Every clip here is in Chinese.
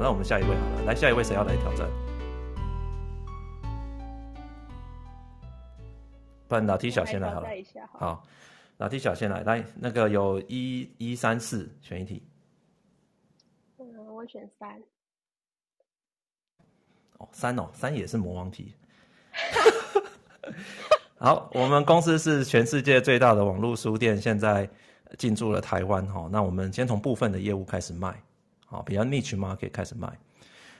好，那我们下一位好了，来下一位谁要来挑战？不然老 T 小先来好了。好，老 T 小先来，来那个有一一三四选一题。嗯，我选三。哦，三哦，三也是魔王题。好，我们公司是全世界最大的网络书店，现在进驻了台湾哈。那我们先从部分的业务开始卖，好，比较 niche market 开始卖。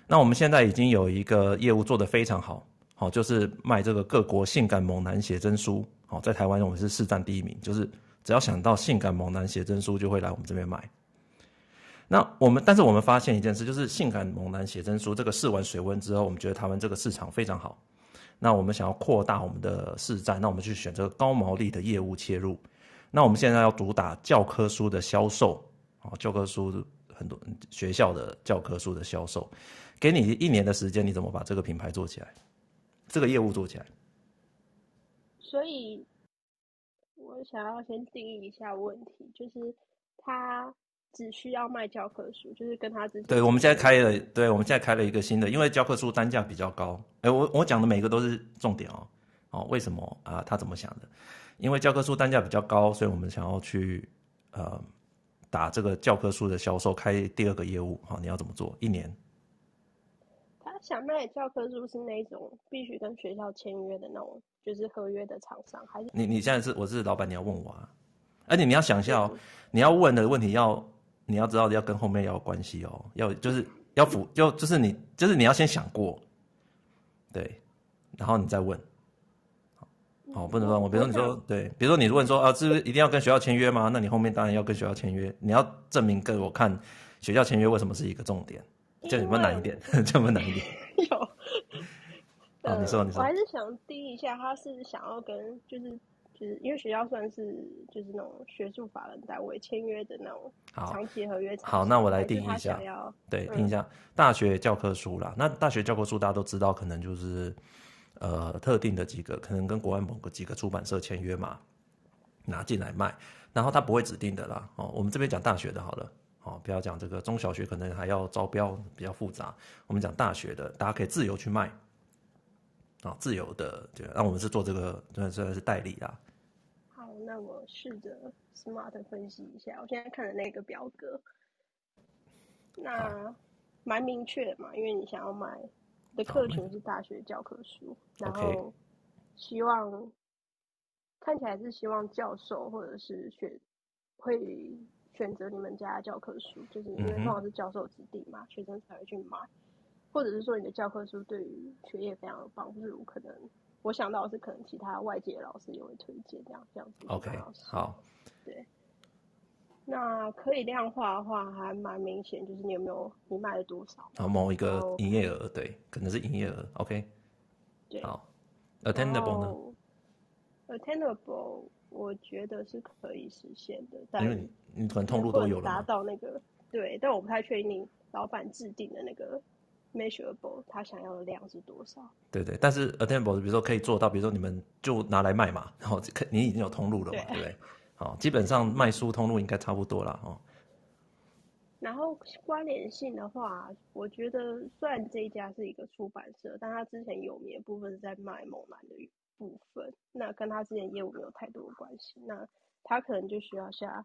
那我们现在已经有一个业务做得非常好，好，就是卖这个各国性感猛男写真书，好，在台湾我们是市占第一名，就是只要想到性感猛男写真书，就会来我们这边买。那我们，但是我们发现一件事，就是性感猛男写真书这个试完水温之后，我们觉得台湾这个市场非常好。那我们想要扩大我们的市占，那我们去选择高毛利的业务切入。那我们现在要主打教科书的销售，啊，教科书很多学校的教科书的销售，给你一年的时间，你怎么把这个品牌做起来，这个业务做起来？所以，我想要先定义一下问题，就是他。只需要卖教科书，就是跟他之前。对，我们现在开了，对，我们现在开了一个新的，因为教科书单价比较高。哎，我我讲的每个都是重点哦。哦，为什么啊？他怎么想的？因为教科书单价比较高，所以我们想要去呃打这个教科书的销售，开第二个业务。哈，你要怎么做？一年。他想卖教科书是那种必须跟学校签约的那种，就是合约的厂商，还是？你你现在是我是老板，你要问我啊？而且你要想一下哦，你要问的问题要。你要知道要跟后面要有关系哦，要就是要辅就就是你就是你要先想过，对，然后你再问，好，好，不能乱我比如说你说对，比如说你问说啊，是不是一定要跟学校签约吗？那你后面当然要跟学校签约，你要证明给我看学校签约为什么是一个重点，这样有没有难一点？这样有没有难一点？有，好，你说你说，我还是想定一下，他是想要跟就是。就是因为学校算是就是那种学术法人单位签约的那种长期合约。好，那我来定一下。对，定一下大学教科书啦。那大学教科书大家都知道，可能就是呃特定的几个，可能跟国外某个几个出版社签约嘛，拿进来卖。然后他不会指定的啦。哦，我们这边讲大学的好了。哦，不要讲这个中小学，可能还要招标，比较复杂。我们讲大学的，大家可以自由去卖。啊，自由的，对。那我们是做这个，算算是代理啦。那我试着 smart 分析一下，我现在看的那个表格，那蛮明确的嘛，因为你想要买的客群是大学教科书，然后希望看起来是希望教授或者是选会选择你们家的教科书，就是因为通常是教授指定嘛，学生才会去买，或者是说你的教科书对于学业非常有帮助，可能。我想到的是，可能其他外界老师也会推荐这样这样子。OK，好。对。那可以量化的话，还蛮明显，就是你有没有你卖了多少？然后某一个营业额，对，可能是营业额。OK。对。好。Attainable 呢？Attainable，我觉得是可以实现的，但因为你你可能通路都有了。达到那个，对，但我不太确定你老板制定的那个。Measurable，他想要的量是多少？对对，但是 Attainable，比如说可以做到，比如说你们就拿来卖嘛，然后可你已经有通路了嘛，对，对不对？好，基本上卖书通路应该差不多了哦。然后关联性的话，我觉得虽然这一家是一个出版社，但他之前有名的部分是在卖猛男的部分，那跟他之前业务没有太多的关系，那他可能就需要下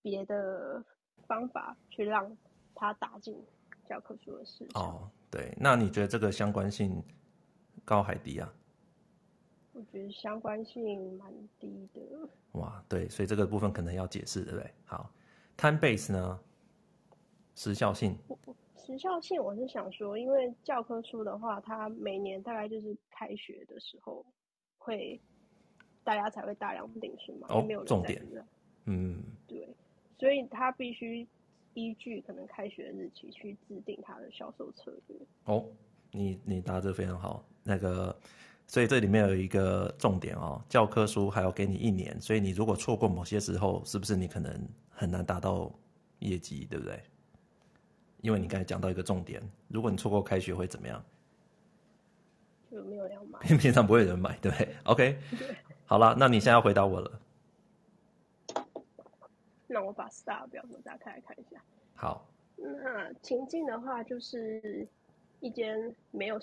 别的方法去让他打进教科书的市场。哦对，那你觉得这个相关性高还低啊？我觉得相关性蛮低的。哇，对，所以这个部分可能要解释，对不对？好，time base 呢？时效性？时效性，我是想说，因为教科书的话，它每年大概就是开学的时候会，大家才会大量订书嘛，哦，没有重点，嗯，对，所以它必须。依据可能开学的日期去制定它的销售策略。哦，你你答的非常好。那个，所以这里面有一个重点哦，教科书还要给你一年，所以你如果错过某些时候，是不是你可能很难达到业绩，对不对？因为你刚才讲到一个重点，如果你错过开学会怎么样？就没有人买，平常不会有人买，对不对？OK，对，好了，那你现在要回答我了。那我把 Star 表格打开来看一下。好，那情境的话，就是一间没有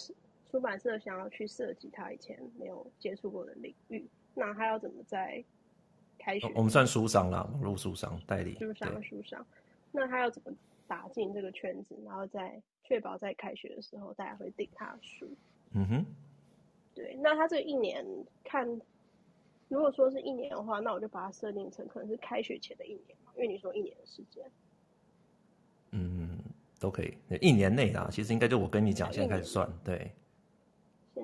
出版社想要去涉及他以前没有接触过的领域，那他要怎么在开学？我们算书商啦，网络书商代理。书商，书商。那他要怎么打进这个圈子，然后再确保在开学的时候大家会订他的书？嗯哼。对，那他这一年看，如果说是一年的话，那我就把它设定成可能是开学前的一年，因为你说一年的时间。嗯，都可以，一年内啦。其实应该就我跟你讲，现在开始算，对。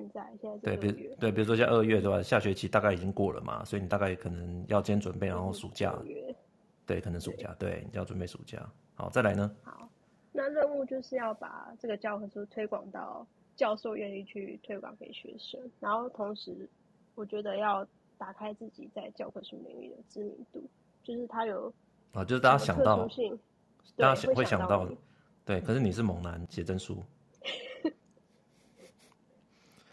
现在现在对，比如对，比如说像二月对吧？下学期大概已经过了嘛，所以你大概可能要先准备，然后暑假，对，可能暑假，对，你要准备暑假。好，再来呢？好，那任务就是要把这个教科书推广到教授愿意去推广给学生，然后同时，我觉得要打开自己在教科书领域的知名度，就是他有啊，就是大家想到。大家会想到，对，可是你是猛男写真书，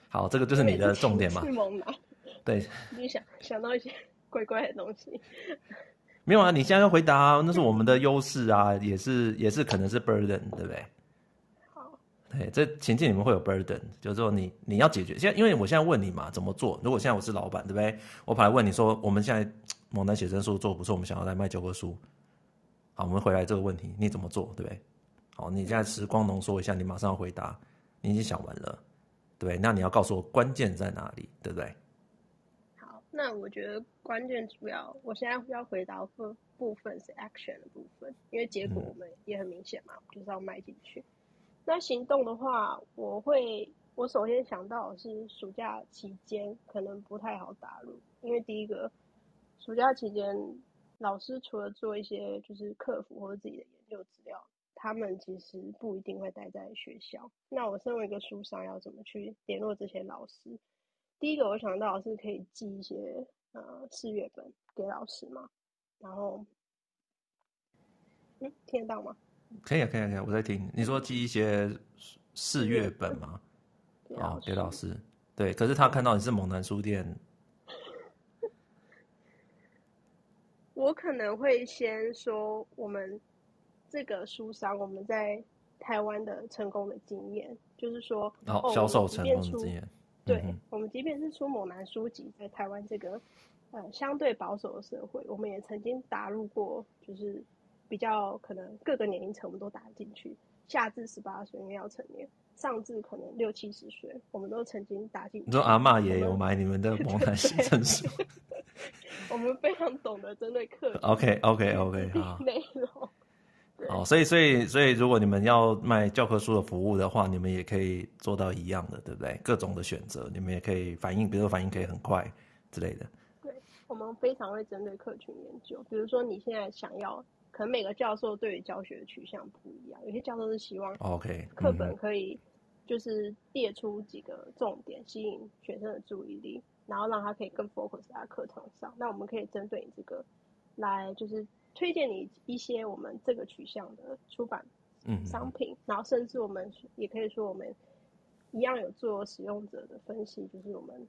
好，这个就是你的重点嘛。对，你想想到一些怪怪的东西，没有啊？你现在要回答啊，那是我们的 优势啊，也是也是可能是 burden，对不对？好，对，这情境里面会有 burden，就是说你你要解决。现在因为我现在问你嘛，怎么做？如果现在我是老板，对不对？我跑来问你说，我们现在猛男写真书做不错，我们想要来卖教科书。好，我们回来这个问题，你怎么做，对不对？好，你现在时光浓缩一下，你马上要回答，你已经想完了，对，那你要告诉我关键在哪里，对不对？好，那我觉得关键主要，我现在要回答部部分是 action 的部分，因为结果我们也很明显嘛，嗯、就是要迈进去。那行动的话，我会，我首先想到是暑假期间可能不太好打入，因为第一个，暑假期间。老师除了做一些就是客服或者自己的研究资料，他们其实不一定会待在学校。那我身为一个书商，要怎么去联络这些老师？第一个我想到的是可以寄一些呃试阅本给老师嘛。然后，嗯，听得到吗？可以啊，可以啊，可以啊，我在听。你说寄一些四月本吗？啊，给老师。对，可是他看到你是猛男书店。我可能会先说我们这个书商我们在台湾的成功的经验，就是说哦，销售成功的经验。对，嗯、我们即便是出猛男书籍，在台湾这个呃相对保守的社会，我们也曾经打入过，就是比较可能各个年龄层我们都打进去，下至十八岁因为要成年，上至可能六七十岁，我们都曾经打进去。你说阿妈也有买你们的 猛男写真书？我们非常懂得针对客人。OK，OK，OK，好。内容。好，所以，所以，所以，如果你们要卖教科书的服务的话，你们也可以做到一样的，对不对？各种的选择，你们也可以反应，比如说反应可以很快之类的。对，我们非常会针对客群研究。比如说，你现在想要，可能每个教授对于教学的取向不一样，有些教授是希望 OK 课本可以就是列出几个重点，吸引学生的注意力。然后让他可以更 focus 在课堂上，那我们可以针对你这个来就是推荐你一些我们这个取向的出版商品，嗯、然后甚至我们也可以说我们一样有做使用者的分析，就是我们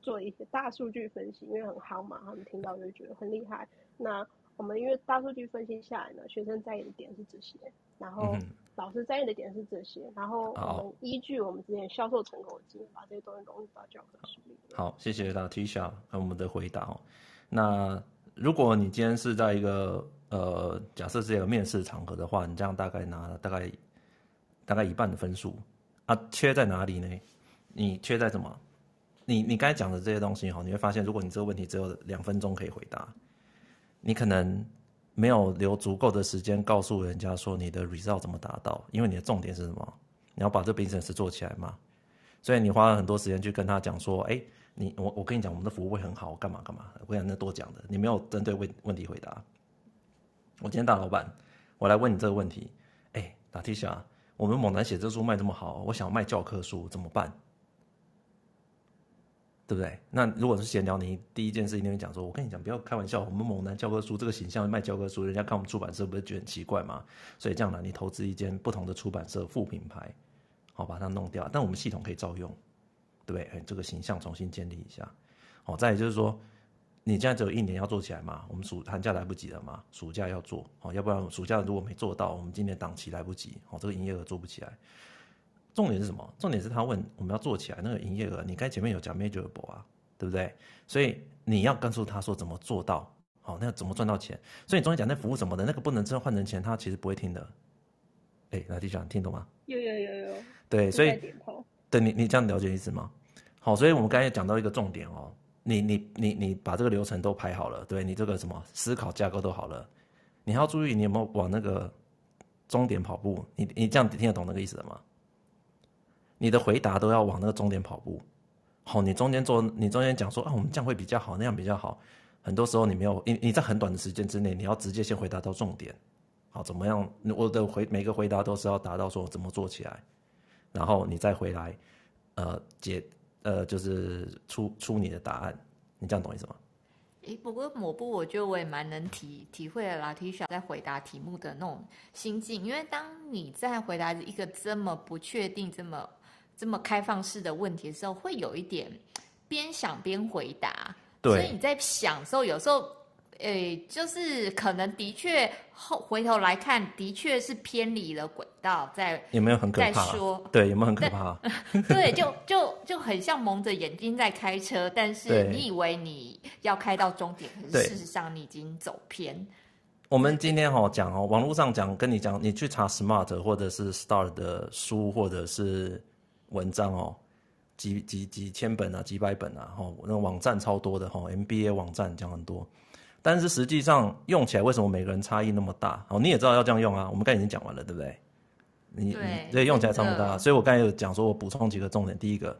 做一些大数据分析，因为很夯嘛，他们听到就觉得很厉害。那我们因为大数据分析下来呢，学生在意的点是这些，然后。嗯老师在意的点是这些，然后我们依据我们之前销售成果的经验，把这些东西融入到教科书里。好，谢谢 Latisha 和我们的回答。那如果你今天是在一个呃，假设是一个面试场合的话，你这样大概拿大概大概一半的分数啊，缺在哪里呢？你缺在什么？你你刚才讲的这些东西哈，你会发现，如果你这个问题只有两分钟可以回答，你可能。没有留足够的时间告诉人家说你的 result 怎么达到，因为你的重点是什么？你要把这 business 做起来嘛。所以你花了很多时间去跟他讲说，哎，你我我跟你讲，我们的服务会很好，干嘛干嘛。我跟你讲那多讲的，你没有针对问问题回答。我今天大老板，我来问你这个问题，哎，Latisha，我们猛男写真书卖这么好，我想卖教科书怎么办？对不对？那如果是闲聊，你第一件事一定会讲说：“我跟你讲，不要开玩笑，我们猛男教科书这个形象卖教科书，人家看我们出版社不是觉得很奇怪吗？所以这样呢，你投资一间不同的出版社副品牌，好把它弄掉，但我们系统可以照用，对不对？哎，这个形象重新建立一下。好，再来就是说，你现在只有一年要做起来嘛？我们暑寒假来不及了嘛？暑假要做哦，要不然暑假如果没做到，我们今年档期来不及哦，这个营业额做不起来。重点是什么？重点是他问我们要做起来那个营业额，你刚前面有讲 measurable 啊，对不对？所以你要告诉他说怎么做到，好，那怎么赚到钱？所以你中间讲那服务什么的，那个不能真换成钱，他其实不会听的。哎，来弟兄，听懂吗？有有有有。对，所以对你你这样了解意思吗？好，所以我们刚才讲到一个重点哦，你你你你把这个流程都排好了，对你这个什么思考架构都好了，你要注意你有没有往那个终点跑步，你你这样听得懂那个意思了吗？你的回答都要往那个终点跑步。好，你中间做，你中间讲说啊，我们这样会比较好，那样比较好，很多时候你没有，你你在很短的时间之内，你要直接先回答到重点。好，怎么样？我的回每个回答都是要达到说怎么做起来，然后你再回来，呃，解。呃，就是出出你的答案，你这样懂意思吗？诶，不过抹布，我觉得我也蛮能体体会了 Latisha 在回答题目的那种心境，因为当你在回答一个这么不确定、这么这么开放式的问题的时候，会有一点边想边回答，对，所以你在想的时候，有时候。诶、欸，就是可能的确后回头来看，的确是偏离了轨道，在有没有很可怕？说对，有没有很可怕？对，就就就很像蒙着眼睛在开车，但是你以为你要开到终点，可是事实上你已经走偏。我们今天哈讲哦，网络上讲跟你讲，你去查 Smart 或者是 Star 的书或者是文章哦，几几几千本啊，几百本啊，哈，那网站超多的哈，MBA 网站讲很多。但是实际上用起来，为什么每个人差异那么大？哦，你也知道要这样用啊。我们刚才已经讲完了，对不对？你对，你用起来差不多。所以我刚才有讲说，我补充几个重点。第一个，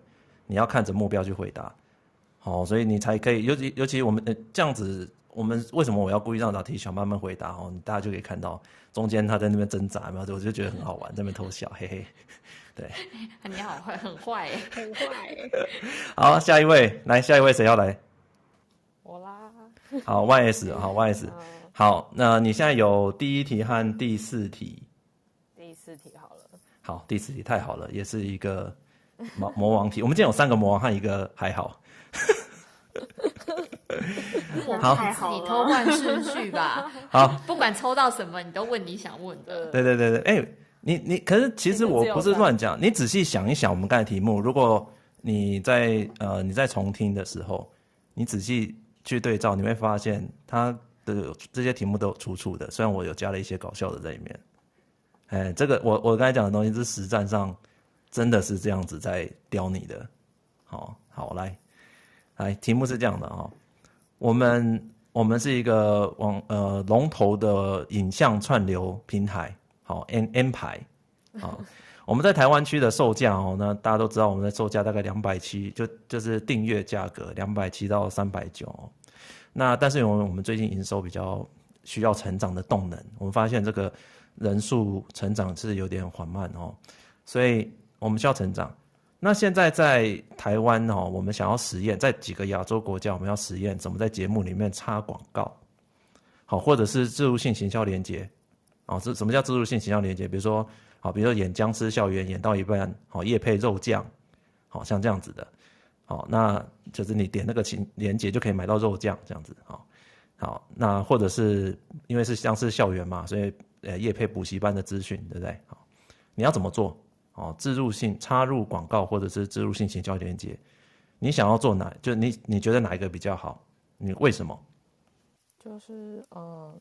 你要看着目标去回答。好，所以你才可以，尤其尤其我们呃这样子，我们为什么我要故意让老 T 小慢慢回答？哦，你大家就可以看到中间他在那边挣扎然后，我就觉得很好玩，在那边偷笑，嘿嘿。对，你好坏，很坏，很坏。好，下一位，来，下一位谁要来？我啦。好，Y S，好，Y S，好，那你现在有第一题和第四题。第四题好了。好，第四题太好了，也是一个魔 魔王题。我们今天有三个魔王和一个还好。好，你偷换顺序吧。好，不管抽到什么，你都问你想问的。对对对对，哎、欸，你你可是其实我不是乱讲，你仔细想一想，我们刚才题目，如果你在呃你在重听的时候，你仔细。去对照，你会发现它的这些题目都有出处的。虽然我有加了一些搞笑的在里面，哎，这个我我刚才讲的东西是实战上真的是这样子在刁你的。好，好，来，来，题目是这样的啊，我们我们是一个网呃龙头的影像串流平台，好，N N 牌，好。我们在台湾区的售价哦，那大家都知道，我们的售价大概两百七，就就是订阅价格两百七到三百九。那但是因为我们最近营收比较需要成长的动能，我们发现这个人数成长是有点缓慢哦，所以我们需要成长。那现在在台湾哦，我们想要实验，在几个亚洲国家，我们要实验怎么在节目里面插广告，好，或者是自入性行销连接。哦，这什么叫自入性行销连接？比如说。好，比如说演僵尸校园，演到一半，好夜配肉酱，好像这样子的，好，那就是你点那个情连接就可以买到肉酱这样子，好，好，那或者是因为是僵尸校园嘛，所以呃夜配补习班的资讯，对不对？好，你要怎么做？哦，置入性插入广告或者是置入性行销连接，你想要做哪？就你你觉得哪一个比较好？你为什么？就是呃。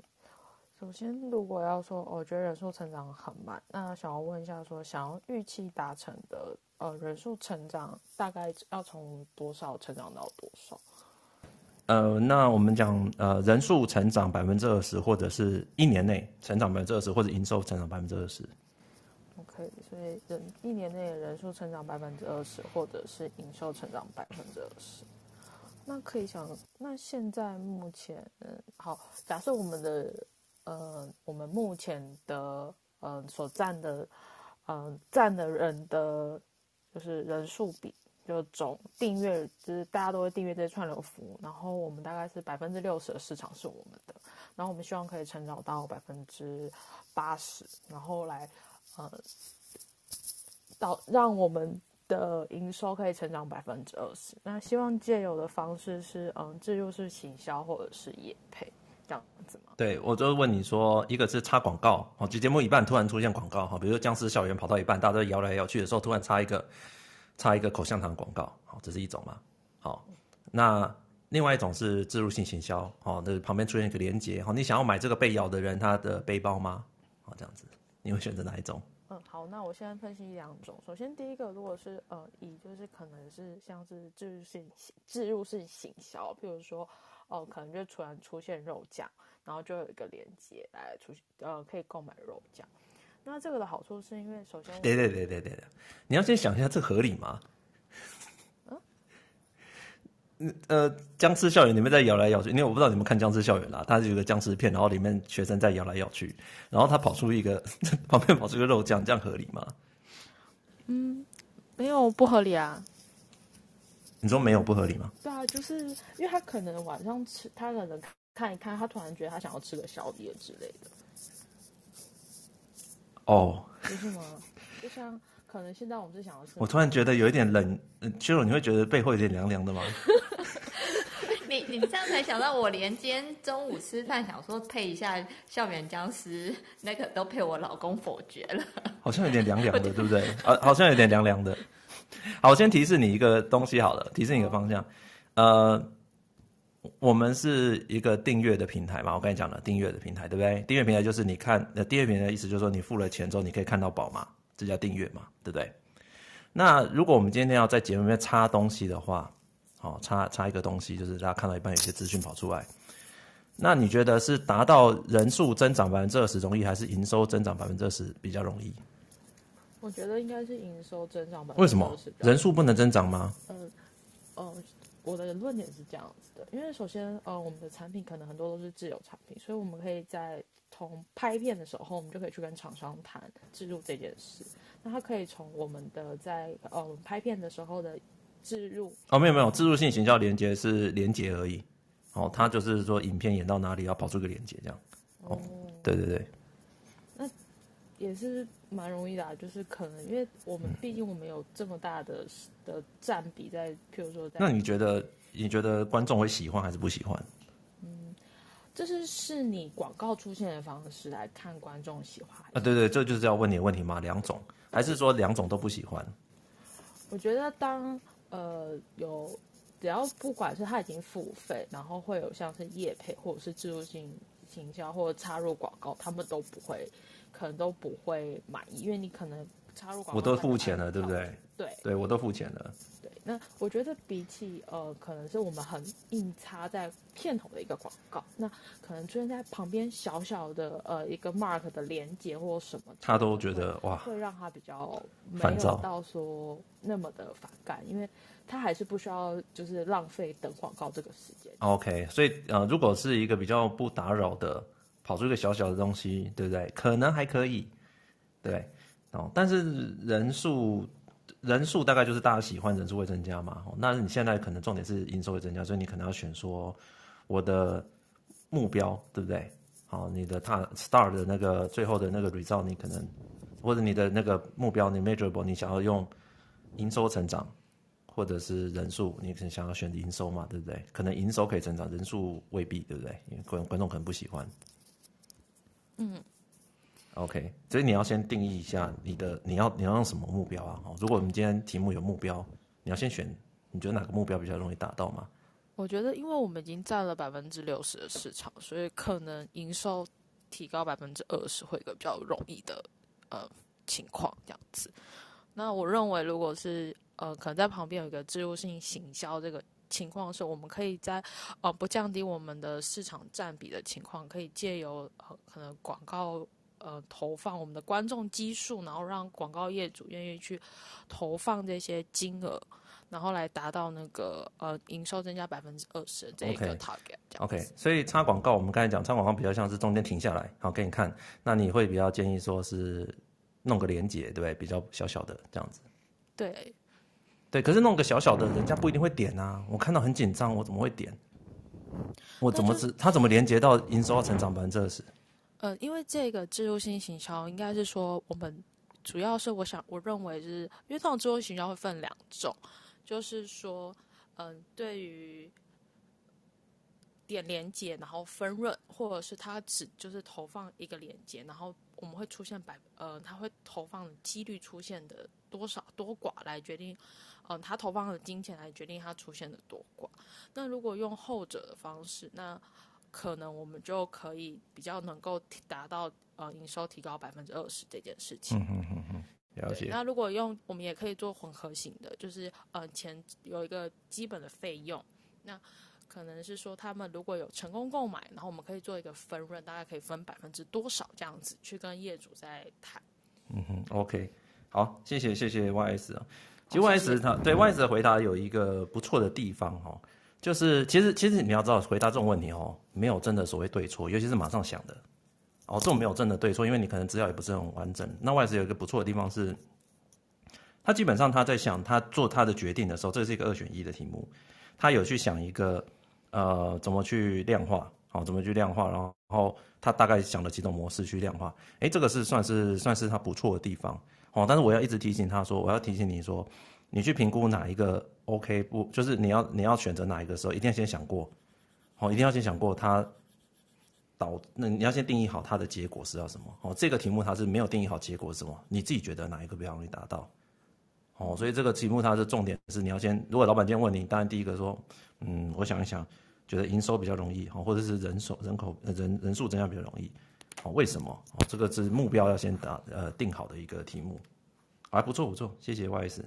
首先，如果要说，我觉得人数成长很慢，那想要问一下，说想要预期达成的，呃，人数成长大概要从多少成长到多少？呃，那我们讲，呃，人数成长百分之二十，或者是一年内成长百分之二十，或者营收成长百分之二十。OK，所以人一年内人数成长百分之二十，或者是营收成长百分之二十。那可以想，那现在目前，嗯，好，假设我们的。呃，我们目前的呃所占的呃占的人的，就是人数比，就总订阅，就是大家都会订阅这些串流服务，然后我们大概是百分之六十的市场是我们的，然后我们希望可以成长到百分之八十，然后来呃到让我们的营收可以成长百分之二十。那希望借由的方式是，嗯，这就是行销或者是业配这样子吗？对，我就问你说，一个是插广告，好，节目一半突然出现广告，哈，比如说僵尸校园跑到一半，大家都摇来摇去的时候，突然插一个插一个口香糖广告，好，这是一种嘛？好，那另外一种是植入性行销，哦，那旁边出现一个连接，好，你想要买这个被咬的人他的背包吗？好，这样子，你会选择哪一种？嗯，好，那我现在分析两种。首先，第一个，如果是呃，以就是可能是像是置入性置入性行销，譬如说，哦、呃，可能就突然出现肉酱，然后就有一个链接来出呃，可以购买肉酱。那这个的好处是因为，首先，对对对对对，你要先想一下，这合理吗？呃，僵尸校园里面在摇来摇去，因为我不知道你们看僵尸校园啦，它是有个僵尸片，然后里面学生在摇来摇去，然后他跑出一个 旁边跑出一个肉酱，这样合理吗？嗯，没有不合理啊。你说没有不合理吗？对啊，就是因为他可能晚上吃，他可能看一看，他突然觉得他想要吃个宵夜之类的。哦，不是吗？就像。可能现在我们是想要吃。我突然觉得有一点冷，嗯，Cheryl，你会觉得背后有点凉凉的吗？你你这样才想到，我连今天中午吃饭想说配一下校园僵尸，那个都被我老公否决了。好像有点凉凉的，对不对？啊，好像有点凉凉的。好，我先提示你一个东西好了，提示你一个方向。呃，我们是一个订阅的平台嘛，我跟你讲了，订阅的平台，对不对？订阅平台就是你看，呃，订阅平台的意思就是说你付了钱之后，你可以看到宝嘛。这叫订阅嘛，对不对？那如果我们今天要在节目里面插东西的话，好，插插一个东西，就是大家看到一半有些资讯跑出来，那你觉得是达到人数增长百分之二十容易，还是营收增长百分之二十比较容易？我觉得应该是营收增长百分之二十。为什么？人数不能增长吗？嗯，呃，我的论点是这样子的，因为首先，呃，我们的产品可能很多都是自有产品，所以我们可以在。从拍片的时候，我们就可以去跟厂商谈置入这件事。那他可以从我们的在呃拍片的时候的置入哦，没有没有，置入性行销连接是连接而已。哦，他就是说影片演到哪里要跑出个连接这样。哦，对对对。那也是蛮容易的啊，就是可能因为我们毕竟我们有这么大的的占比在，譬如说在。那你觉得你觉得观众会喜欢还是不喜欢？嗯这是是你广告出现的方式来看观众喜欢啊？对对，这就是要问你的问题吗？两种，还是说两种都不喜欢？我觉得当呃有只要不管是他已经付费，然后会有像是业配或者是置入性行销或者插入广告，他们都不会，可能都不会满意，因为你可能插入广告我都付钱了，对不对？对对，我都付钱了。对那我觉得比起呃，可能是我们很硬插在片头的一个广告，那可能出现在旁边小小的呃一个 mark 的连接或什么，他都觉得哇，会让他比较没有到说那么的反感，因为他还是不需要就是浪费等广告这个时间。OK，所以呃，如果是一个比较不打扰的，跑出一个小小的东西，对不对？可能还可以，对哦，但是人数。人数大概就是大家喜欢，人数会增加嘛。那你现在可能重点是营收会增加，所以你可能要选说我的目标对不对？好，你的他 start 的那个最后的那个 result，你可能或者你的那个目标，你 measurable，你想要用营收成长，或者是人数，你可能想要选营收嘛，对不对？可能营收可以增长，人数未必，对不对？因为观观众可能不喜欢。嗯。OK，所以你要先定义一下你的你要你要用什么目标啊？哦如果我们今天题目有目标，你要先选，你觉得哪个目标比较容易达到吗？我觉得，因为我们已经占了百分之六十的市场，所以可能营收提高百分之二十会一个比较容易的呃情况这样子。那我认为，如果是呃可能在旁边有一个植入性行销这个情况的时候，我们可以在呃不降低我们的市场占比的情况，可以借由呃可能广告。呃，投放我们的观众基数，然后让广告业主愿意去投放这些金额，然后来达到那个呃营收增加百分之二十这一个 target。OK，所以插广告，我们刚才讲插广告比较像是中间停下来，好给你看，那你会比较建议说是弄个连接，对不对？比较小小的这样子。对，对，可是弄个小小的，人家不一定会点啊。我看到很紧张，我怎么会点？我怎么知他怎么连接到营收要成长百分之二十？呃，因为这个植入性行销应该是说，我们主要是我想，我认为是因为这种智慧行销会分两种，就是说，嗯，对于。点连接，然后分润，或者是它只就是投放一个连接，然后我们会出现百呃，它会投放的几率出现的多少多寡来决定，嗯、呃，它投放的金钱来决定他出现的多寡。那如果用后者的方式，那可能我们就可以比较能够达到呃营收提高百分之二十这件事情。嗯嗯嗯嗯，了解。那如果用我们也可以做混合型的，就是呃钱有一个基本的费用，那。可能是说，他们如果有成功购买，然后我们可以做一个分润，大概可以分百分之多少这样子去跟业主在谈。嗯哼，OK，好，谢谢谢谢 YS 啊。其实 YS 他对 YS 的回答有一个不错的地方哦，就是其实其实你要知道回答这种问题哦，没有真的所谓对错，尤其是马上想的哦，这种没有真的对错，因为你可能资料也不是很完整。那 YS 有一个不错的地方是，他基本上他在想他做他的决定的时候，这是一个二选一的题目，他有去想一个。呃，怎么去量化？好、哦，怎么去量化？然后他大概想了几种模式去量化。诶，这个是算是算是他不错的地方。哦，但是我要一直提醒他说，我要提醒你说，你去评估哪一个 OK 不？就是你要你要选择哪一个时候，一定要先想过。哦，一定要先想过他导，那你要先定义好他的结果是要什么。哦，这个题目它是没有定义好结果是什么，你自己觉得哪一个比较容易达到？哦，所以这个题目它的重点是你要先，如果老板今天问你，当然第一个说，嗯，我想一想。觉得营收比较容易哦，或者是人手人口人人数增加比较容易，哦，为什么？哦，这个是目标要先打呃定好的一个题目，还不错不错，谢谢 YS。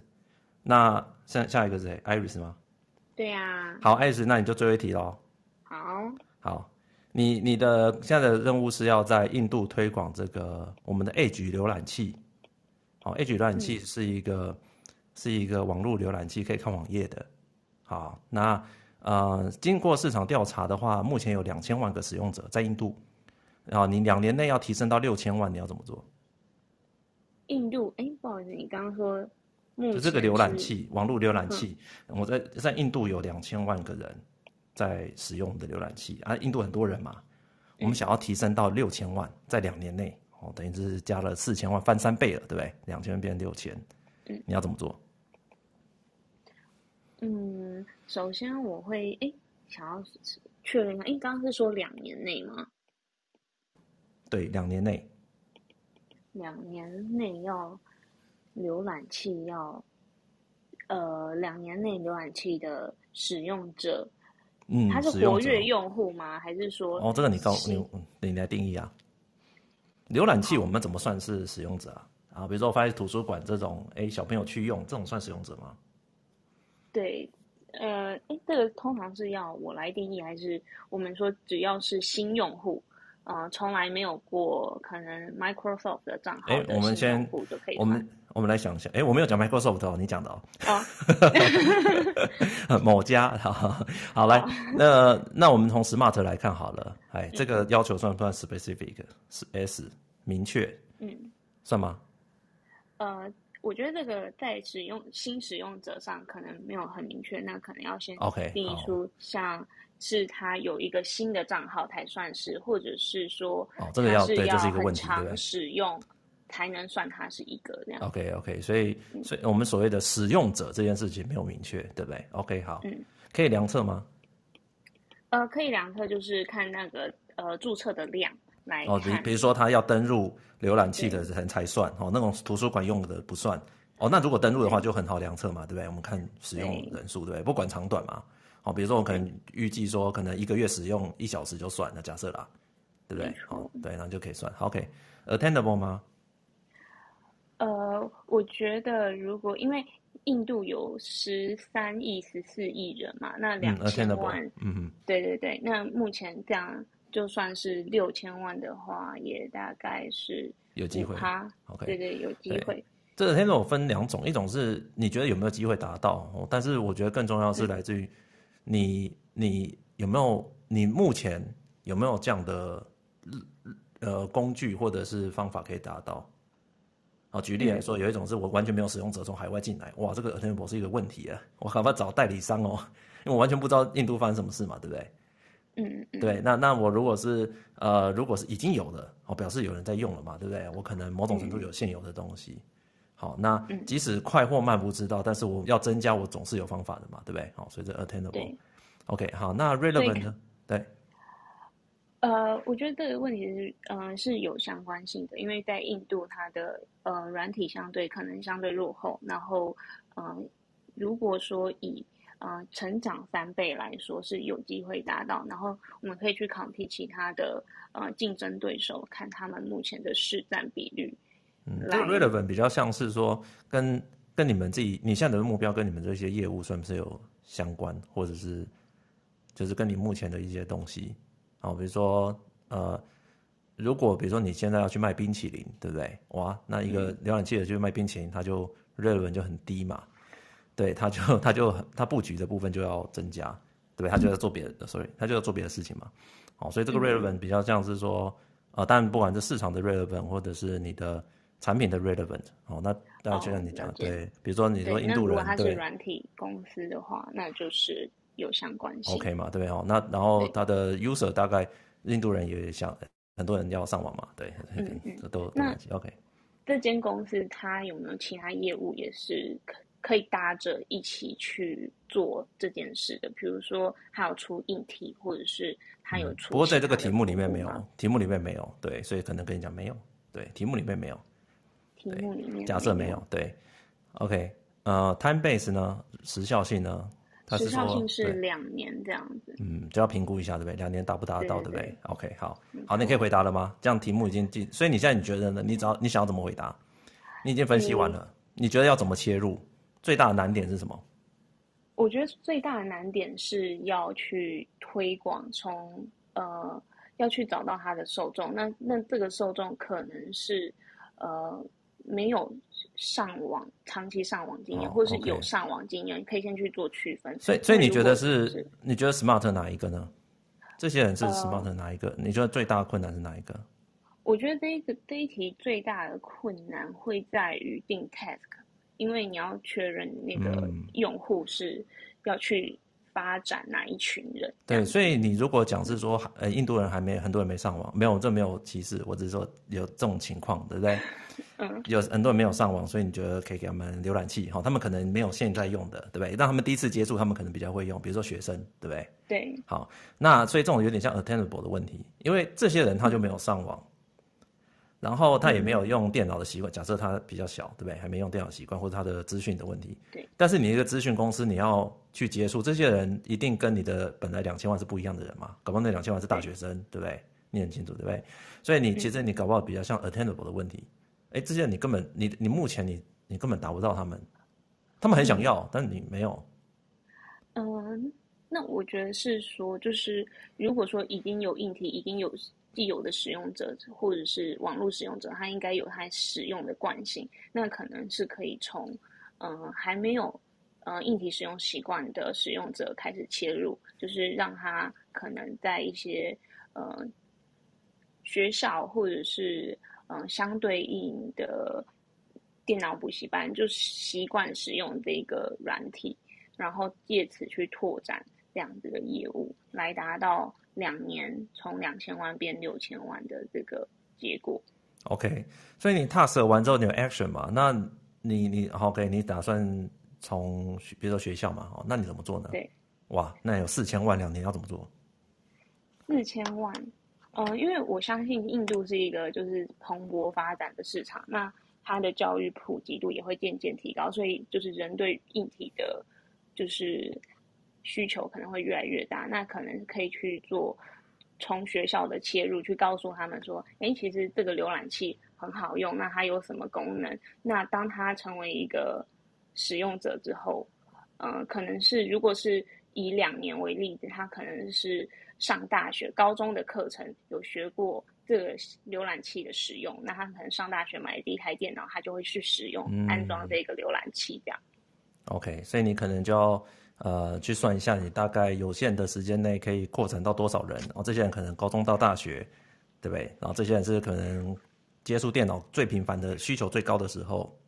那下下一个是谁？Iris 吗？对呀、啊。好，Iris，那你就最后一题喽。好。好，你你的现在的任务是要在印度推广这个我们的 Edge 浏览器。好，Edge 浏览器是一个、嗯、是一个网络浏览器，可以看网页的。好，那。呃，经过市场调查的话，目前有两千万个使用者在印度，然后你两年内要提升到六千万，你要怎么做？印度，哎，不好意思，你刚刚说，就这个浏览器，网络浏览器，嗯、我在在印度有两千万个人在使用的浏览器啊，印度很多人嘛，我们想要提升到六千万，在两年内，哦，等于是加了四千万，翻三倍了，对不对？两千万变六千，嗯，你要怎么做？嗯，首先我会哎，想要确认一下，哎，刚刚是说两年内吗？对，两年内。两年内要浏览器要，呃，两年内浏览器的使用者，嗯，他是活跃用户吗？还是说？哦，这个你告你你来定义啊。浏览器我们怎么算是使用者啊？啊，比如说我发现图书馆这种，哎，小朋友去用，这种算使用者吗？对，呃，哎，这个通常是要我来定义，还是我们说只要是新用户，呃，从来没有过可能 Microsoft 的账号的新用户就可以。我们我们来想一下，哎，我没有讲 Microsoft 哦，你讲的哦。啊，某家，好，好来，那那我们从 Smart 来看好了，哎，这个要求算不算 specific？是 S 明确，嗯，算吗？呃。我觉得这个在使用新使用者上可能没有很明确，那可能要先定义出像是他有一个新的账号才算是，或者是说哦这个要对，这是一个问题，对使用才能算它是一个这样。OK OK，所以所以我们所谓的使用者这件事情没有明确，对不对？OK 好，嗯，可以量测吗？呃，可以量测，就是看那个呃注册的量来。哦，比比如说他要登入浏览器的人才算哦，那种图书馆用的不算哦。那如果登录的话就很好量测嘛，对不对？我们看使用人数，对不对？不管长短嘛。哦，比如说我可能预计说可能一个月使用一小时就算了，假设啦，对不对？好，对，那就可以算。OK，Attainable 吗？呃，我觉得如果因为印度有十三亿、十四亿人嘛，那两千万，嗯嗯，对对对，那目前这样。就算是六千万的话，也大概是有机会。哈 OK，对对，有机会。这个天总分两种，一种是你觉得有没有机会达到，但是我觉得更重要是来自于你，嗯、你有没有，你目前有没有这样的呃工具或者是方法可以达到。好，举例来说，有一种是我完全没有使用者从海外进来，哇，这个天总是一个问题啊，我赶快找代理商哦，因为我完全不知道印度发生什么事嘛，对不对？嗯，嗯对，那那我如果是呃，如果是已经有的，哦，表示有人在用了嘛，对不对？我可能某种程度有现有的东西。嗯、好，那即使快或慢不知道，但是我要增加，我总是有方法的嘛，对不对？好，所以这 attainable 对。OK，好，那 relevant 呢？对。呃，我觉得这个问题是，嗯、呃，是有相关性的，因为在印度，它的呃软体相对可能相对落后，然后，嗯、呃，如果说以呃，成长翻倍来说是有机会达到，然后我们可以去 compete 其他的呃竞争对手，看他们目前的市占比率。嗯，这个 relevant 比较像是说跟跟你们自己你现在的目标跟你们这些业务算不是有相关，或者是就是跟你目前的一些东西，好，比如说呃，如果比如说你现在要去卖冰淇淋，对不对？哇，那一个浏览器的去卖冰淇淋，它就 relevant 就很低嘛。对，它就它就它布局的部分就要增加，对不对？他就要做别的、嗯、，sorry，他就要做别的事情嘛。好，所以这个 relevant 比较像是说，啊、呃，但不管是市场的 relevant 或者是你的产品的 relevant，哦，那大家就像你讲，哦、对，比如说你说印度人，如果他是软体公司的话，那就是有相关性，OK 嘛，对不对？哦，那然后他的 user 大概印度人也想很多人要上网嘛，对，嗯 嗯，这都那 OK。这间公司它有没有其他业务也是可？可以搭着一起去做这件事的，比如说还有出硬体，或者是它有出、嗯。不过在这个题目里面没有，题目里面没有，对，所以可能跟你讲没有，对，题目里面没有。题目里面假设没有，对。OK，呃，time base 呢？时效性呢？它是时效性是两年这样子。嗯，就要评估一下，对不对？两年达不达得到，对不对，？OK，好，好，你可以回答了吗？这样题目已经进，所以你现在你觉得呢？你只要你想要怎么回答？你已经分析完了，嗯、你觉得要怎么切入？最大的难点是什么？我觉得最大的难点是要去推广，从呃要去找到他的受众。那那这个受众可能是呃没有上网长期上网经验，哦、或是有上网经验，你可以先去做区分。所以所以你觉得是，是你觉得 smart 哪一个呢？这些人是 smart 哪一个？呃、你觉得最大的困难是哪一个？我觉得这一个这一题最大的困难会在于定 task。因为你要确认那个用户是要去发展哪一群人，嗯、对，所以你如果讲是说，呃，印度人还没很多人没上网，没有，这没有歧视，我只是说有这种情况，对不对？嗯，有很多人没有上网，所以你觉得可以给他们浏览器，哈，他们可能没有现在用的，对不对？让他们第一次接触，他们可能比较会用，比如说学生，对不对？对，好，那所以这种有点像 attainable 的问题，因为这些人他就没有上网。然后他也没有用电脑的习惯，嗯、假设他比较小，对不对？还没用电脑习惯，或者他的资讯的问题。对。但是你一个资讯公司，你要去接触这些人，一定跟你的本来两千万是不一样的人嘛？搞不好那两千万是大学生，对，对不对？你很清楚，对不对？所以你其实你搞不好比较像 attainable 的问题。哎、嗯，这些你根本你你目前你你根本达不到他们，他们很想要，嗯、但是你没有。嗯，那我觉得是说，就是如果说已经有硬体，已经有。既有的使用者或者是网络使用者，他应该有他使用的惯性，那可能是可以从，嗯、呃，还没有，呃，硬体使用习惯的使用者开始切入，就是让他可能在一些，呃，学校或者是，嗯、呃，相对应的电脑补习班，就习惯使用这个软体，然后借此去拓展这样子的业务，来达到。两年从两千万变六千万的这个结果，OK，所以你 task 完之后你有 action 嘛？那你你 OK，你打算从比如说学校嘛？哦，那你怎么做呢？对，哇，那有四千万两年要怎么做？四千万，嗯、呃，因为我相信印度是一个就是蓬勃发展的市场，那它的教育普及度也会渐渐提高，所以就是人对硬体的，就是。需求可能会越来越大，那可能可以去做从学校的切入，去告诉他们说，诶，其实这个浏览器很好用，那它有什么功能？那当它成为一个使用者之后，呃，可能是如果是以两年为例子，它可能是上大学、高中的课程有学过这个浏览器的使用，那他可能上大学买第一台电脑，他就会去使用、嗯、安装这个浏览器，这样。OK，所以你可能就要。呃，去算一下，你大概有限的时间内可以扩展到多少人？然后这些人可能高中到大学，对不对？然后这些人是可能接触电脑最频繁的需求最高的时候，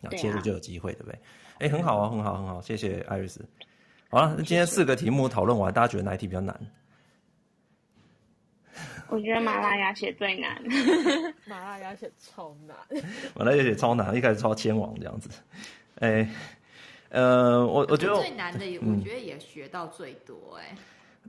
那切入就有机会，对不对？哎，很好啊，很好，很好，谢谢艾瑞斯。好了，那今天四个题目讨论完，大家觉得哪一题比较难？我觉得马拉雅写最难，马拉雅写超难，马拉雅写超难，一开始超千王这样子。哎、欸，呃，我我觉得最难的，我觉得也学到最多哎、欸。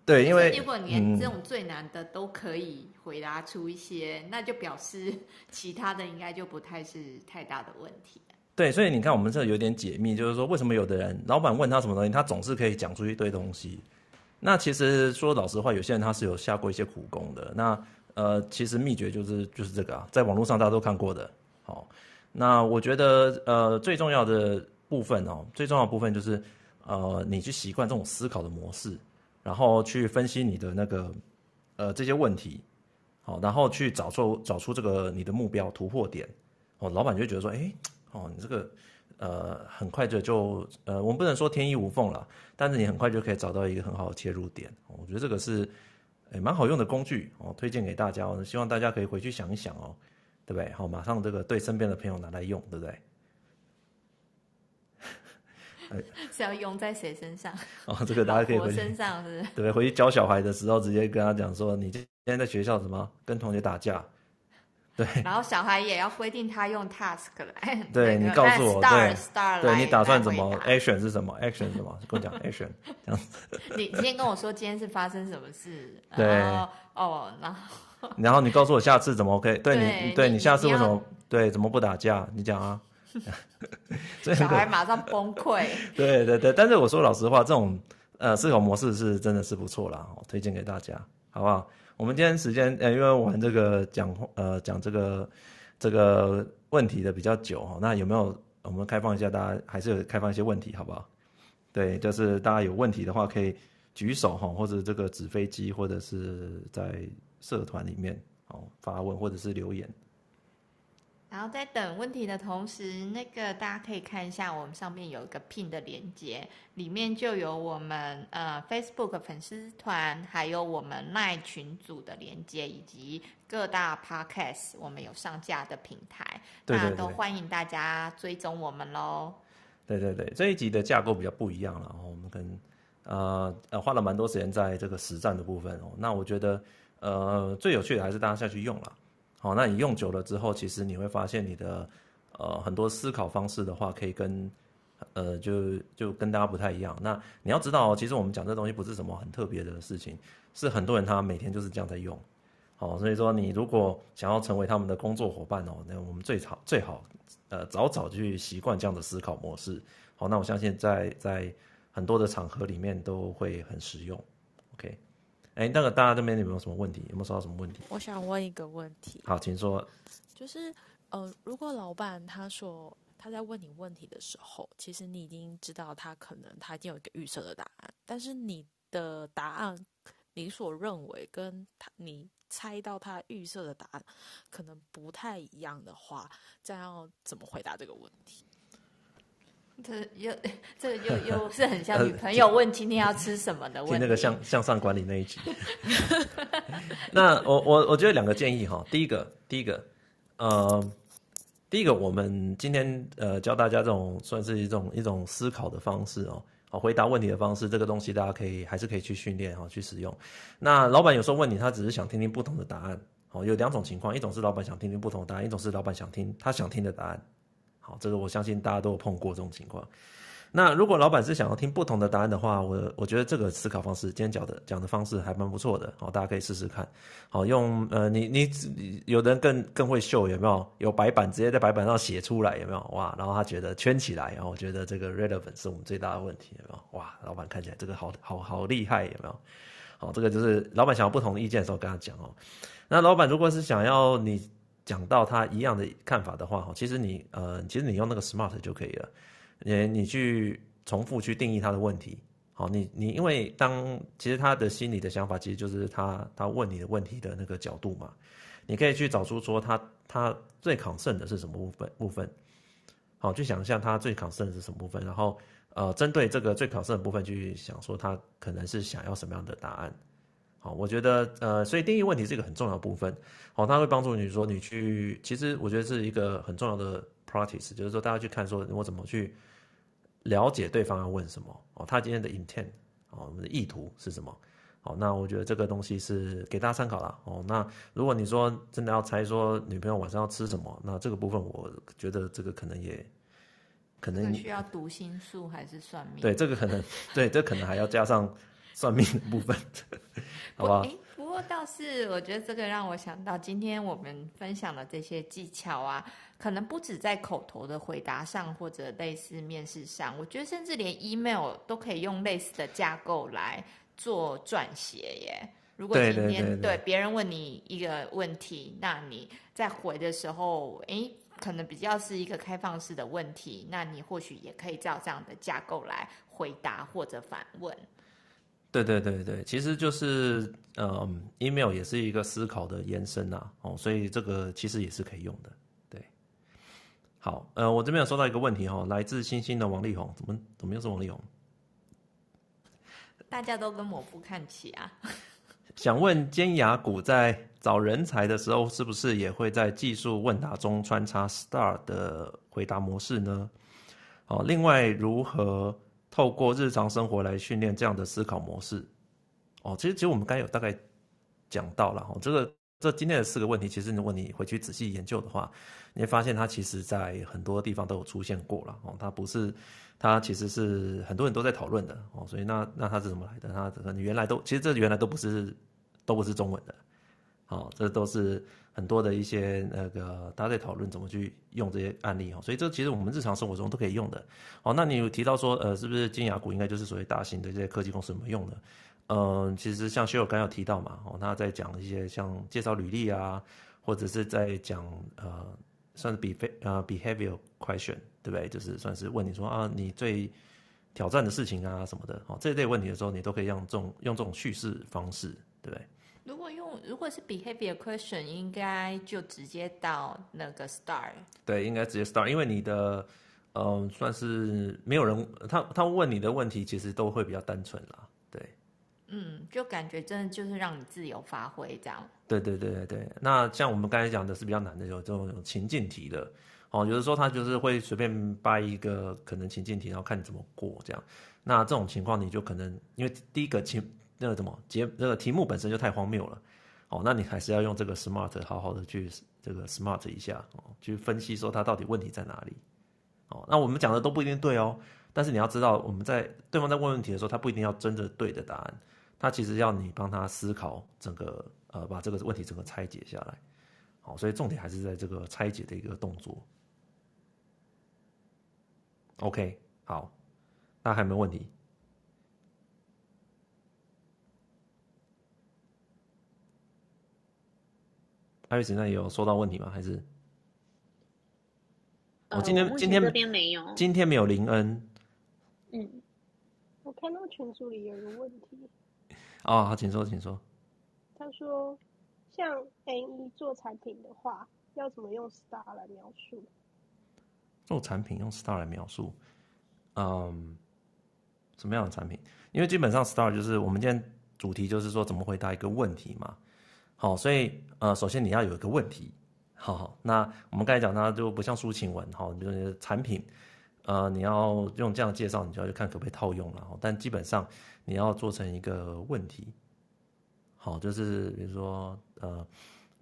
对，因为如果连这种最难的都可以回答出一些，嗯、那就表示其他的应该就不太是太大的问题。对，所以你看，我们这有点解密，就是说，为什么有的人老板问他什么东西，他总是可以讲出一堆东西。那其实说老实话，有些人他是有下过一些苦功的。那呃，其实秘诀就是就是这个啊，在网络上大家都看过的。好，那我觉得呃最重要的部分哦，最重要的部分就是呃，你去习惯这种思考的模式，然后去分析你的那个呃这些问题，好，然后去找出找出这个你的目标突破点。哦，老板就觉得说，哎。哦，你这个呃，很快就就呃，我们不能说天衣无缝了，但是你很快就可以找到一个很好的切入点。哦、我觉得这个是诶蛮好用的工具哦，推荐给大家哦。希望大家可以回去想一想哦，对不对？好、哦，马上这个对身边的朋友拿来用，对不对？是要用在谁身上？哦，这个大家可以回我身上是不，是？对，回去教小孩的时候，直接跟他讲说，你今天在学校什么跟同学打架。对，然后小孩也要规定他用 task 来。对，你告诉我，对 star star 对，你打算怎么 action 是什么 action 是什么？跟我讲 action 这样子。你今天跟我说今天是发生什么事？对，哦，然后然后你告诉我下次怎么 OK？对你，对你下次为什么对怎么不打架？你讲啊。小孩马上崩溃。对对对，但是我说老实话，这种呃思考模式是真的是不错啦，我推荐给大家，好不好？我们今天时间呃，因为我们这个讲呃讲这个这个问题的比较久哈，那有没有我们开放一下，大家还是有开放一些问题，好不好？对，就是大家有问题的话可以举手哈，或者这个纸飞机，或者是在社团里面哦发问，或者是留言。然后在等问题的同时，那个大家可以看一下，我们上面有一个 pin 的连接，里面就有我们呃 Facebook 粉丝团，还有我们 LINE 群组的连接，以及各大 Podcast 我们有上架的平台，对对对，那都欢迎大家追踪我们喽。对对对，这一集的架构比较不一样了，然后我们跟呃呃花了蛮多时间在这个实战的部分哦。那我觉得呃最有趣的还是大家下去用了。好，那你用久了之后，其实你会发现你的呃很多思考方式的话，可以跟呃就就跟大家不太一样。那你要知道，其实我们讲这东西不是什么很特别的事情，是很多人他每天就是这样在用。好，所以说你如果想要成为他们的工作伙伴哦，那我们最好最好呃早早去习惯这样的思考模式。好，那我相信在在很多的场合里面都会很实用。OK。哎，那个大家这边有没有什么问题？有没有收到什么问题？我想问一个问题。好，请说。就是呃，如果老板他说他在问你问题的时候，其实你已经知道他可能他已经有一个预设的答案，但是你的答案你所认为跟他你猜到他预设的答案可能不太一样的话，这样要怎么回答这个问题？这又这又又 是很像女朋友问今天要吃什么的问题。听那个向向上管理那一集。那我我我觉得两个建议哈，第一个第一个呃，第一个我们今天呃教大家这种算是一种一种思考的方式哦，好回答问题的方式，这个东西大家可以还是可以去训练哈，去使用。那老板有时候问你，他只是想听听不同的答案。好，有两种情况，一种是老板想听听不同的答案，一种是老板想听他想听的答案。好，这个我相信大家都有碰过这种情况。那如果老板是想要听不同的答案的话，我我觉得这个思考方式，今天讲的讲的方式还蛮不错的。好，大家可以试试看。好，用呃，你你，有的人更更会秀，有没有？有白板直接在白板上写出来，有没有？哇，然后他觉得圈起来，然后我觉得这个 relevant 是我们最大的问题，有没有？哇，老板看起来这个好好好厉害，有没有？好，这个就是老板想要不同的意见的时候跟他讲哦。那老板如果是想要你。讲到他一样的看法的话，哈，其实你呃，其实你用那个 SMART 就可以了。你你去重复去定义他的问题，好，你你因为当其实他的心里的想法，其实就是他他问你的问题的那个角度嘛。你可以去找出说他他最 concern 的是什么部分部分，好，去想象他最 concern 的是什么部分，然后呃，针对这个最 concern 的部分去想说他可能是想要什么样的答案。好，我觉得呃，所以定义问题是一个很重要的部分。好，它会帮助你说你去，其实我觉得是一个很重要的 practice，就是说大家去看说我怎么去了解对方要问什么哦，他今天的 intent 哦，我们的意图是什么？好，那我觉得这个东西是给大家参考啦。哦，那如果你说真的要猜说女朋友晚上要吃什么，那这个部分我觉得这个可能也可能需要读心术还是算命？对，这个可能对，这可能还要加上算命的部分，好不好？不过倒是我觉得这个让我想到，今天我们分享的这些技巧啊，可能不止在口头的回答上，或者类似面试上，我觉得甚至连 email 都可以用类似的架构来。做撰写耶。如果今天对别人问你一个问题，那你在回的时候，诶，可能比较是一个开放式的问题，那你或许也可以照这样的架构来回答或者反问。对对对对，其实就是嗯，email 也是一个思考的延伸呐，哦，所以这个其实也是可以用的。对，好，呃，我这边有收到一个问题哈，来自星星的王力宏，怎么怎么又是王力宏？大家都跟抹布看齐啊！想问尖牙股在找人才的时候，是不是也会在技术问答中穿插 STAR 的回答模式呢？哦，另外如何透过日常生活来训练这样的思考模式？哦，其实其实我们刚有大概讲到了哦，这个这今天的四个问题，其实如果你回去仔细研究的话，你会发现它其实在很多地方都有出现过了哦，它不是。它其实是很多人都在讨论的哦，所以那那它是怎么来的？它可能原来都其实这原来都不是都不是中文的，哦，这都是很多的一些那个大家在讨论怎么去用这些案例哦，所以这其实我们日常生活中都可以用的。哦，那你有提到说呃，是不是金牙股应该就是所谓大型的这些科技公司怎么用的？嗯、其实像 Sheryl 刚有提到嘛，哦，他在讲一些像介绍履历啊，或者是在讲呃，算是 be 呃 behavior question。对不对？就是算是问你说啊，你最挑战的事情啊什么的，哦，这一类问题的时候，你都可以用这种用这种叙事方式，对不对？如果用如果是 behavior question，应该就直接到那个 star。对，应该直接 star，因为你的嗯、呃，算是没有人，他他问你的问题其实都会比较单纯啦，对。嗯，就感觉真的就是让你自由发挥这样。对对对对对，那像我们刚才讲的是比较难的，有这种情境题的。哦，有的时候他就是会随便掰一个可能情境题，然后看你怎么过这样。那这种情况你就可能因为第一个情那个什么节那个题目本身就太荒谬了。哦，那你还是要用这个 smart 好好的去这个 smart 一下哦，去分析说他到底问题在哪里。哦，那我们讲的都不一定对哦，但是你要知道我们在对方在问问题的时候，他不一定要真的对的答案，他其实要你帮他思考整个呃把这个问题整个拆解下来。好，所以重点还是在这个拆解的一个动作。OK，好，那还有没有问题？艾瑞斯，那有收到问题吗？还是？我、呃哦、今天今天这边没有，今天没有林恩。嗯，我看到群组里有个问题。哦，好，请说，请说。他说，像 N 一做产品的话，要怎么用 STAR 来描述？做产品用 STAR 来描述，嗯，什么样的产品？因为基本上 STAR 就是我们今天主题就是说怎么回答一个问题嘛。好，所以呃，首先你要有一个问题。好，好，那我们刚才讲它就不像抒情文，好，比如说产品，呃，你要用这样介绍，你就要去看可不可以套用了。但基本上你要做成一个问题。好，就是比如说呃，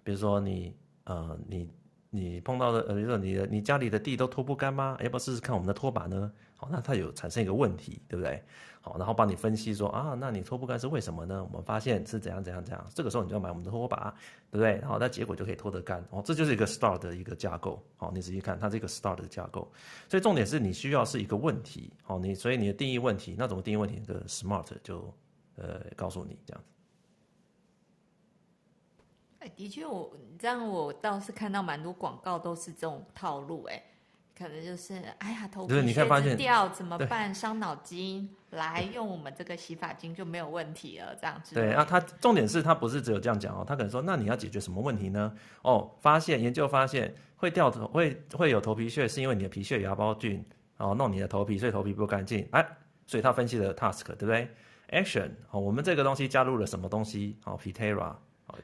比如说你呃你。你碰到的呃，比如说你的你家里的地都拖不干吗？要不要试试看我们的拖把呢？那它有产生一个问题，对不对？好，然后帮你分析说啊，那你拖不干是为什么呢？我们发现是怎样怎样怎样。这个时候你就要买我们的拖把，对不对？然后那结果就可以拖得干。哦，这就是一个 STAR 的一个架构。好，你仔细看，它这个 STAR 的架构。所以重点是你需要是一个问题。好，你所以你的定义问题，那怎么定义问题？这个 SMART 就呃告诉你这样子。的确，我这样我倒是看到蛮多广告都是这种套路，哎，可能就是哎呀头皮屑子掉怎么办？伤脑筋，来用我们这个洗发精就没有问题了，这样子。对啊，他重点是他不是只有这样讲哦，他可能说，那你要解决什么问题呢？哦，发现研究发现会掉头会会有头皮屑，是因为你的皮屑芽孢菌哦弄你的头皮，所以头皮不干净。哎，所以他分析了 task 对不对？action 哦，我们这个东西加入了什么东西？哦，Pitera。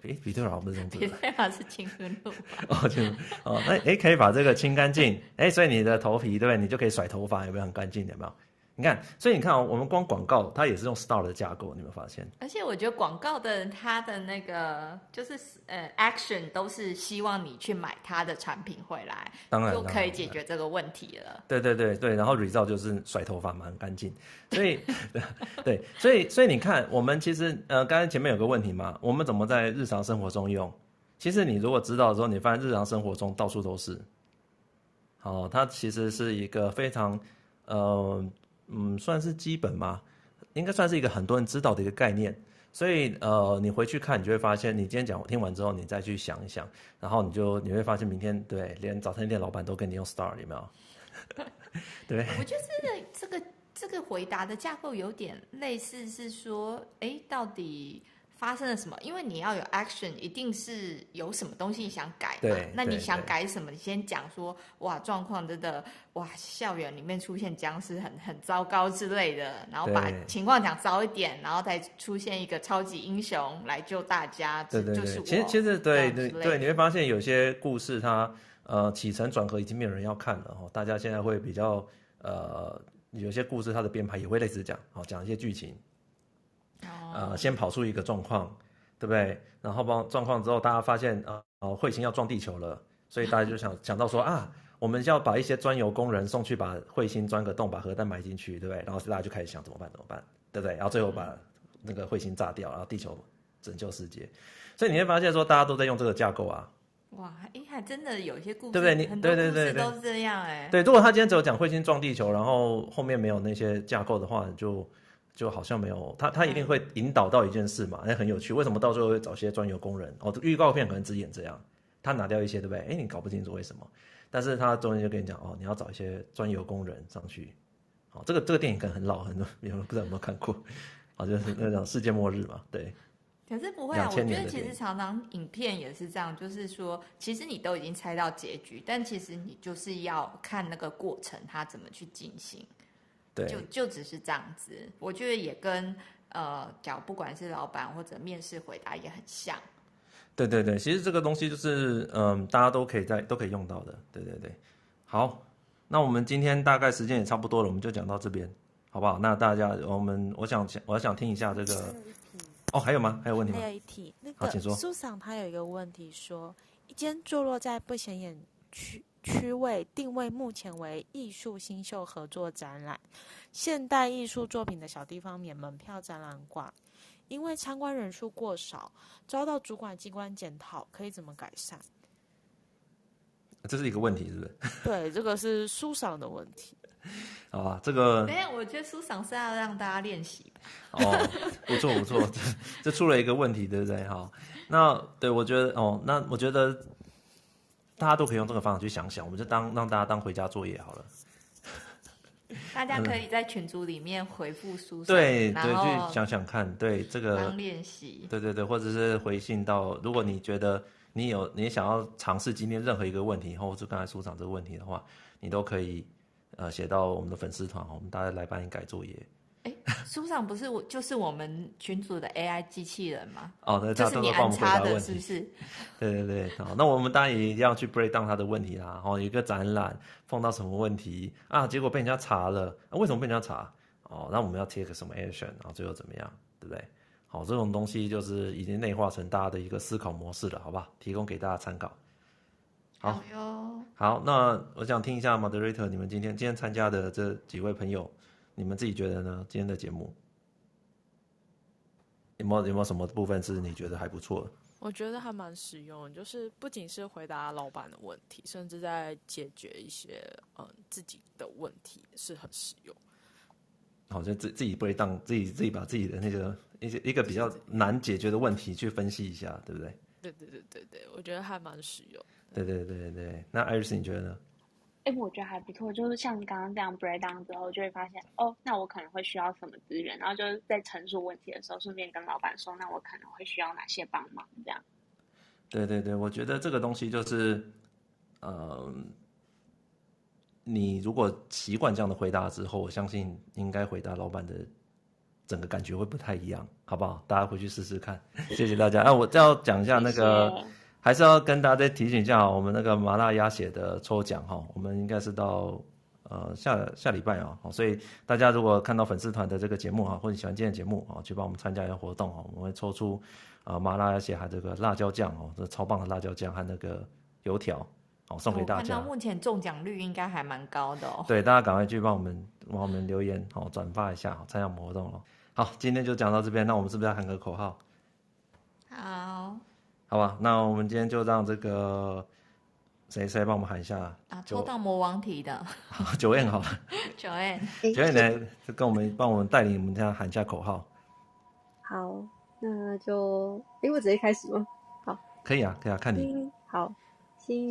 哎，比特尔不是这种字，比特尔是青春露。哦，清哦，那哎，可以把这个清干净。哎，所以你的头皮对不对？你就可以甩头发，有没有很干净？有没有？你看，所以你看哦，我们光广告它也是用 STAR 的架构，你有没有发现？而且我觉得广告的它的那个就是呃 action 都是希望你去买它的产品回来，当然就可以解决这个问题了。对对对对，然后 result 就是甩头发嘛，很干净。所以 对，所以所以你看，我们其实呃刚才前面有个问题嘛，我们怎么在日常生活中用？其实你如果知道之后，你发现日常生活中到处都是。好，它其实是一个非常呃。嗯，算是基本嘛，应该算是一个很多人知道的一个概念。所以呃，你回去看，你就会发现，你今天讲听完之后，你再去想一想，然后你就你会发现，明天对，连早餐店老板都跟你用 Star，有没有？对。我觉得这个这个这个回答的架构有点类似，是说，哎，到底。发生了什么？因为你要有 action，一定是有什么东西想改嘛。对。那你想改什么？你先讲说，哇，状况真的，哇，校园里面出现僵尸很很糟糕之类的，然后把情况讲糟一点，然后再出现一个超级英雄来救大家。对对对。就是其实其实对对对，你会发现有些故事它呃起承转合已经没有人要看了哈，大家现在会比较呃有些故事它的编排也会类似讲，好讲一些剧情。呃，先跑出一个状况，对不对？然后帮状况之后，大家发现啊，呃，彗星要撞地球了，所以大家就想想到说啊，我们要把一些钻油工人送去把彗星钻个洞，把核弹埋进去，对不对？然后大家就开始想怎么办？怎么办？对不对？然后最后把那个彗星炸掉，然后地球拯救世界。所以你会发现说，大家都在用这个架构啊。哇，哎，还真的有一些故事，对不对？你对对对都是这样哎。对，如果他今天只有讲彗星撞地球，然后后面没有那些架构的话，就。就好像没有他，他一定会引导到一件事嘛，那很有趣。为什么到最后会找些专有工人？哦，预告片可能只演这样，他拿掉一些，对不对？哎，你搞不清楚为什么，但是他中间就跟你讲，哦，你要找一些专有工人上去。哦，这个这个电影可能很老，很多有人不知道有没有看过，好，就是那种世界末日嘛，对。可是不会啊，我觉得其实常常影片也是这样，就是说，其实你都已经猜到结局，但其实你就是要看那个过程，它怎么去进行。就就只是这样子，我觉得也跟呃，讲不管是老板或者面试回答也很像。对对对，其实这个东西就是嗯、呃，大家都可以在都可以用到的。对对对，好，那我们今天大概时间也差不多了，我们就讲到这边，好不好？那大家我们我想我想听一下这个。哦，还有吗？还有问题吗？还有一题，那个苏桑他有一个问题说，一间坐落在不显眼区。区位定位目前为艺术新秀合作展览，现代艺术作品的小地方免门票展览馆，因为参观人数过少，遭到主管机关检讨，可以怎么改善？这是一个问题，是不是？对，这个是书赏的问题。好吧，这个没有，我觉得书赏是要让大家练习。哦，不错不错，这这出了一个问题，对不对？哈，那对我觉得哦，那我觉得。大家都可以用这个方法去想想，我们就当让大家当回家作业好了。大家可以在群组里面回复书，对对，去想想看，对这个当练习，对对对，或者是回信到，如果你觉得你有你想要尝试今天任何一个问题，或者是刚才书长这个问题的话，你都可以呃写到我们的粉丝团，我们大家来帮你改作业。书上不是我，就是我们群组的 AI 机器人吗？哦，那他都会帮我们回答问题，是不是？对对对，好，那我们当然也一定要去 break down 他的问题啦。然后一个展览碰到什么问题啊？结果被人家查了，啊、为什么被人家查？哦，那我们要 take 什么 action？然后最后怎么样？对不对？好，这种东西就是已经内化成大家的一个思考模式了，好吧？提供给大家参考。好哟。好，好，那我想听一下 moderator，你们今天今天参加的这几位朋友。你们自己觉得呢？今天的节目有没有有没有什么部分是你觉得还不错的？我觉得还蛮实用，就是不仅是回答老板的问题，甚至在解决一些嗯自己的问题是很实用。好，像自自己不会当自己自己把自己的那个一些一个比较难解决的问题去分析一下，对不对？对对对对对，我觉得还蛮实用。对对对对对，那艾瑞斯你觉得呢？哎，我觉得还不错，就是像刚刚这样 break down 之后，就会发现哦，那我可能会需要什么资源，然后就是在陈述问题的时候，顺便跟老板说，那我可能会需要哪些帮忙，这样。对对对，我觉得这个东西就是，呃，你如果习惯这样的回答之后，我相信应该回答老板的整个感觉会不太一样，好不好？大家回去试试看。谢谢大家。啊，我再要讲一下那个。谢谢还是要跟大家再提醒一下，我们那个麻辣鸭血的抽奖哈，我们应该是到呃下下礼拜啊，所以大家如果看到粉丝团的这个节目哈，或者喜欢今天的节目啊，去帮我们参加一下活动啊，我们会抽出啊麻辣鸭血还有这个辣椒酱哦，这超棒的辣椒酱和那个油条哦，送给大家。看到目前中奖率应该还蛮高的哦。对，大家赶快去帮我们帮我们留言哦，转发一下，参加我们活动哦。好，今天就讲到这边，那我们是不是要喊个口号？好，好吧，那我们今天就让这个谁谁帮我们喊一下？啊，抽到魔王题的，九 N 好了，九 N，九 N 来就跟我们帮我们带领我们这样喊一下口号。好，那就哎，我直接开始吗？好，可以啊，可以啊，看你。好，心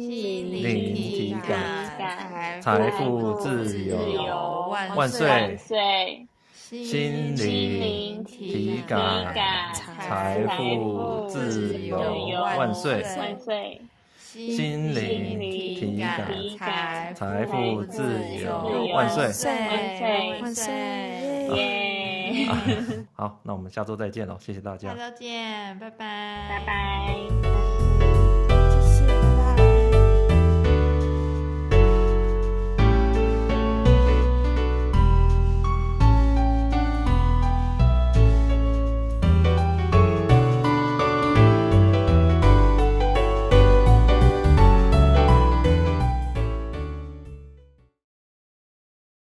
灵体感，财富自由。万岁。万岁。心灵体感，财富自由万岁！万岁！心灵体感，财富自由万岁！万岁！万岁！耶！好，那我们下周再见喽，谢谢大家。下周见，拜拜，拜拜。